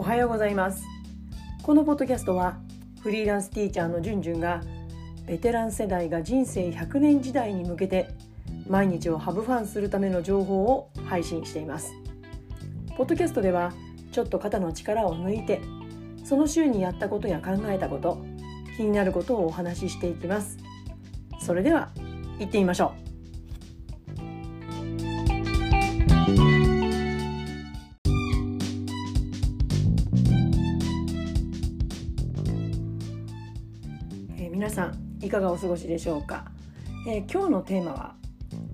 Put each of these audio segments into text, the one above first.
おはようございます。このポッドキャストはフリーランスティーチャーのじゅんじゅんがベテラン世代が人生100年時代に向けて毎日をハブファンするための情報を配信しています。ポッドキャストではちょっと肩の力を抜いてその週にやったことや考えたこと気になることをお話ししていきます。それでは行ってみましょう。皆さんいかがお過ごしでしょうか、えー、今日のテーマは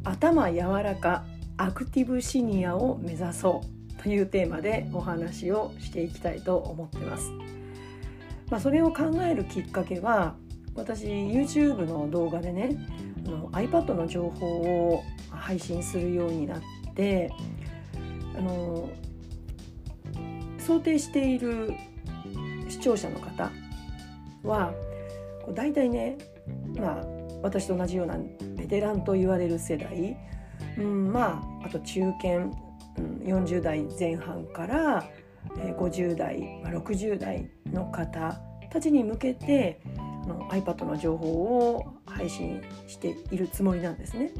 頭柔らかアクティブシニアを目指そうというテーマでお話をしていきたいと思ってます。まあ、それを考えるきっかけは私 YouTube の動画でねあの iPad の情報を配信するようになってあの想定している視聴者の方は大体ねまあ私と同じようなベテランと言われる世代、うん、まああと中堅、うん、40代前半から50代、まあ、60代の方たちに向けての iPad の情報を配信しているつもりなんですね。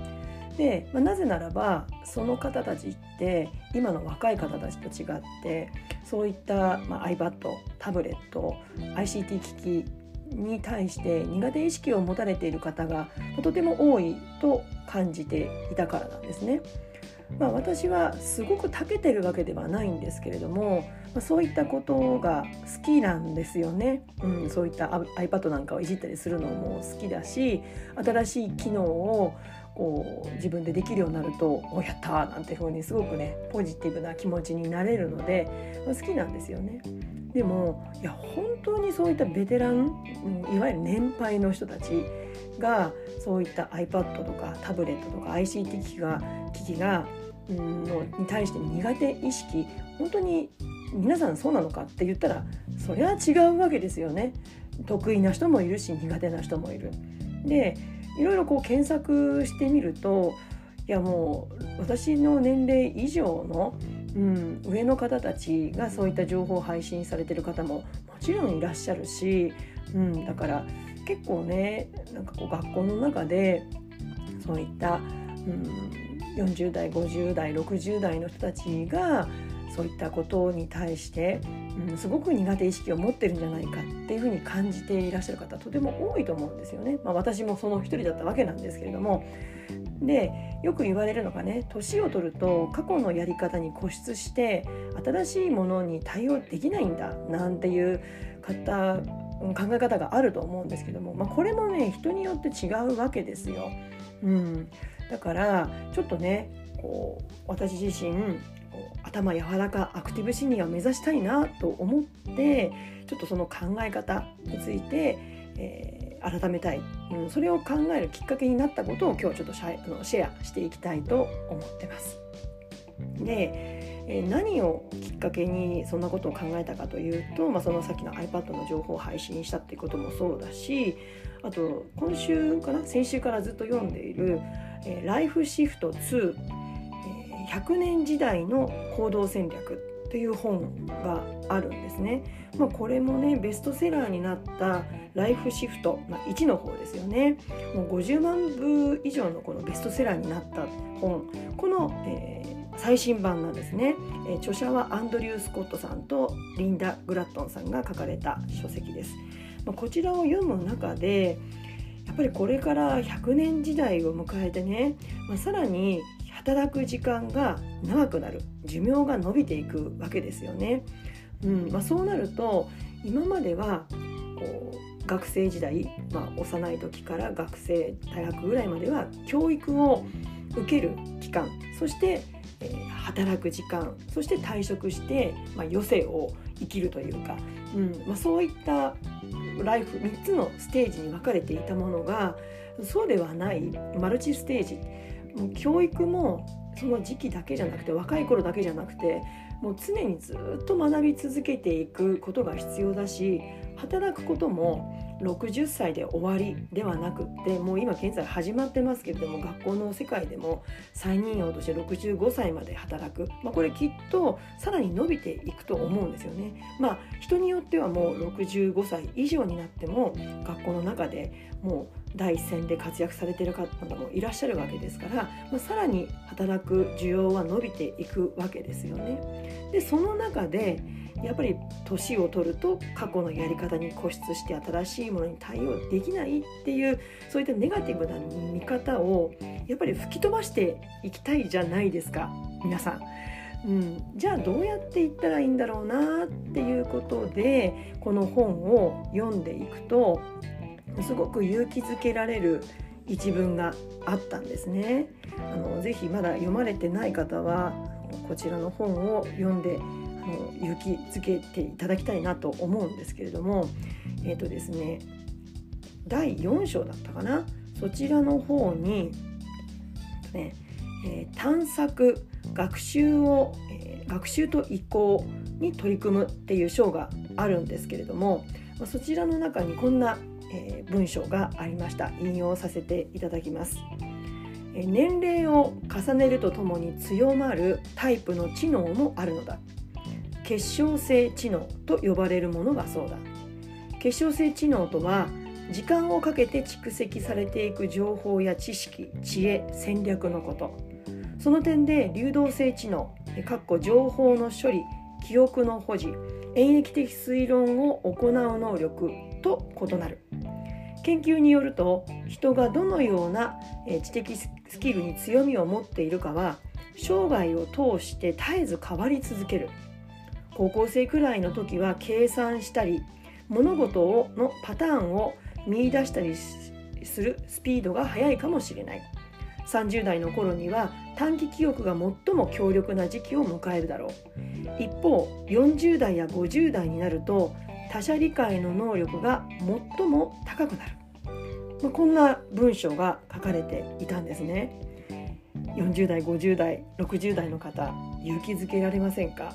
で、まあ、なぜならばその方たちって今の若い方たちと違ってそういった、まあ、iPad タブレット ICT 機器に対して苦手意識を持たれている方がとても多いと感じていたからなんですね。まあ、私はすごく長けてるわけではないんですけれども、まあ、そういったことが好きなんですよね、うん、そういった iPad なんかをいじったりするのも好きだし新しい機能をこう自分でできるようになると「おやった!」なんていうふうにすごくねポジティブな気持ちになれるので、まあ、好きなんですよね。でもいや本当にそういったベテラン、いわゆる年配の人たちがそういった iPad とかタブレットとか ICT 機器が機器が、うん、のに対して苦手意識本当に皆さんそうなのかって言ったらそれは違うわけですよね。得意な人もいるし苦手な人もいる。でいろいろこう検索してみるといやもう私の年齢以上の、うん、上の方たちがそういった情報を配信されてる方ももちろんいらっしゃるし、うん、だから結構ねなんかこう学校の中でそういった、うん、40代50代60代の人たちがそういったことに対して、うん、すごく苦手意識を持ってるんじゃないかっていうふうに感じていらっしゃる方とても多いと思うんですよね。まあ、私もその一人だったわけなんですけれどもでよく言われるのがね年を取ると過去のやり方に固執して新しいものに対応できないんだなんていう方考え方があると思うんですけども、まあ、これもね人によって違うわけですよ。うん、だからちょっとねこう私自身頭柔らかアクティブシニアを目指したいなと思ってちょっとその考え方について、えー、改めたい、うん、それを考えるきっかけになったことを今日はちょっとシェあのシェアしていきたいと思ってます。で、えー、何をきっかけにそんなことを考えたかというと、まあ、そのさっきの iPad の情報を配信したっていうこともそうだしあと今週かな先週からずっと読んでいる「えー、ライフシフト2」100年時代の行動戦略という本があるんですね。まあ、これもねベストセラーになったライフシフト、まあ、1の方ですよね。もう50万部以上のこのベストセラーになった本この、えー、最新版なんですね、えー、著者はアンドリュー・スコットさんとリンダ・グラットンさんが書かれた書籍です。まあ、こちらを読む中でやっぱりこれから100年時代を迎えてね、まあ、さらに働く時間が長くなる。寿命が伸びていくわけですよね。うん。まあ、そうなると今まではこう学生時代、まあ、幼い時から学生大学ぐらいまでは教育を受ける期間。そして、えー、働く時間。そして退職して、まあ、余生を生きるというか、うん。まあ、そういったライフ3つのステージに分かれていたものがそうではないマルチステージ。もう教育もその時期だけじゃなくて若い頃だけじゃなくてもう常にずっと学び続けていくことが必要だし働くことも60歳で終わりではなくってもう今現在始まってますけれども学校の世界でも再任用として65歳まで働く、まあ、これきっとさらに伸びていくと思うんですよね。まあ、人によってはもう65歳以上になっても学校の中でもう第一線で活躍されている方もいらっしゃるわけですから、まあ、さらに働く需要は伸びていくわけですよね。でその中でやっぱり年を取ると過去のやり方に固執して新しいものに対応できないっていうそういったネガティブな見方をやっぱり吹き飛ばしていきたいじゃないですか皆さん。うん、じゃあどうやっていったらいいんだろうなっていうことでこの本を読んでいくとすごく勇気づけられる一文があったんですね。あのぜひまだ読まれてない方はこちらの本を読んであの勇気づけていただきたいなと思うんですけれどもえっ、ー、とですね第4章だったかな？そちらの方に、ねえー、探索学習を、えー、学習と移行に取り組むっていう章があるんですけれどもそちらの中にこんな、えー、文章がありました。引用させていただきます。年齢を重ねるとともに強まるタイプの知能もあるのだ。結晶性知能と呼ばれるものがそうだ。結晶性知能とは時間をかけて蓄積されていく情報や知識知恵戦略のこと。その点で流動性知能情報の処理記憶の保持演疫的推論を行う能力と異なる。研究によると人がどのような知的スキルに強みを持っているかは生涯を通して絶えず変わり続ける。高校生くらいの時は計算したり物事をのパターンを見いだしたりするスピードが速いかもしれない。30代の頃には短期記憶が最も強力な時期を迎えるだろう。一方40代や50代になると他者理解の能力が最も高くなる、まあ、こんな文章が書かれていたんですね。40代50代60代の方勇気づけられませんか？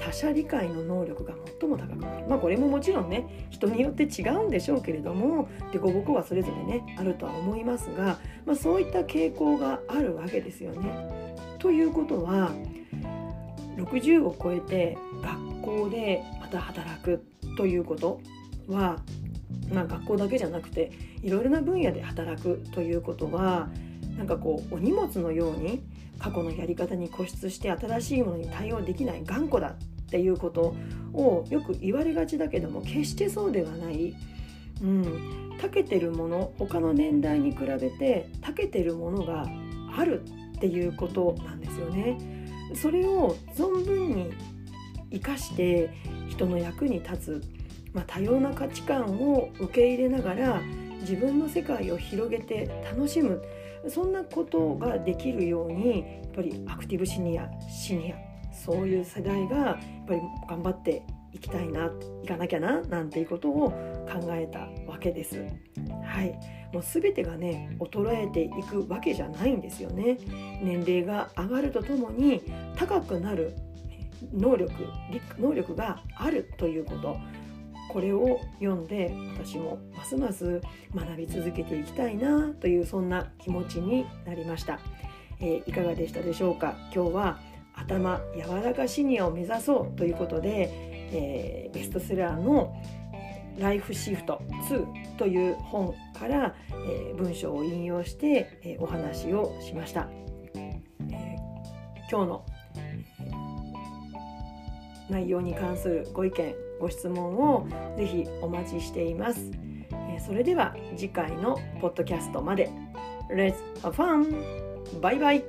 他者理解の能力が最も高くなる。まあこれももちろんね人によって違うんでしょうけれども凸凹はそれぞれねあるとは思いますが、まあ、そういった傾向があるわけですよね。ということは60を超えて学校でまた働く。ということは、まあ、学校だけじゃなくていろいろな分野で働くということはなんかこうお荷物のように過去のやり方に固執して新しいものに対応できない頑固だっていうことをよく言われがちだけども決してそうではない、うん、長けてるもの他の年代に比べて長けてるものがあるっていうことなんですよね。それを存分に生かして人の役に立つ、まあ、多様な価値観を受け入れながら自分の世界を広げて楽しむそんなことができるようにやっぱりアクティブシニアシニアそういう世代がやっぱり頑張っていきたいないかなきゃななんていうことを考えたわけです。はい、もう全てがね衰えていくわけじゃないんですよね。年齢が上がるとともに高くなる能力能力があるということ。これを読んで私もますます学び続けていきたいなというそんな気持ちになりました、えー、いかがでしたでしょうか？今日は頭柔らかシニアを目指そうということで、えー、ベストセラーのライフシフト2という本から、えー、文章を引用して、えー、お話をしました、えー、今日の内容に関するご意見ご質問をぜひお待ちしています。それでは次回のポッドキャストまで。Let's have fun! バイバイ